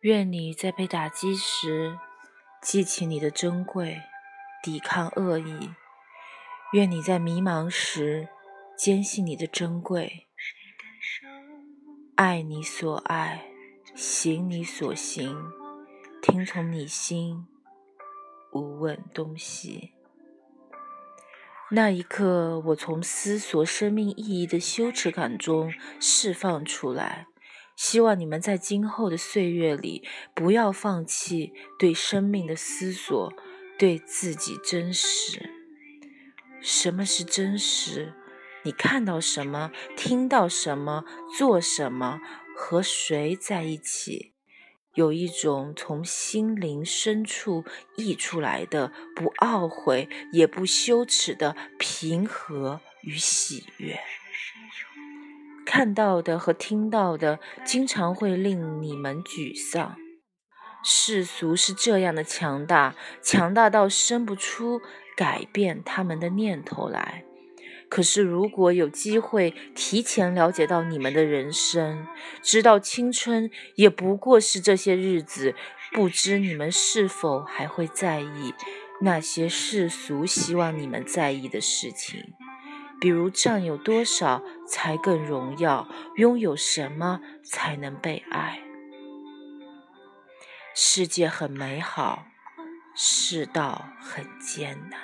愿你在被打击时记起你的珍贵，抵抗恶意；愿你在迷茫时坚信你的珍贵，爱你所爱，行你所行，听从你心，无问东西。那一刻，我从思索生命意义的羞耻感中释放出来。希望你们在今后的岁月里，不要放弃对生命的思索，对自己真实。什么是真实？你看到什么？听到什么？做什么？和谁在一起？有一种从心灵深处溢出来的，不懊悔也不羞耻的平和与喜悦。看到的和听到的，经常会令你们沮丧。世俗是这样的强大，强大到生不出改变他们的念头来。可是，如果有机会提前了解到你们的人生，知道青春也不过是这些日子，不知你们是否还会在意那些世俗希望你们在意的事情。比如占有多少才更荣耀拥有什么才能被爱？世界很美好世道很艰难。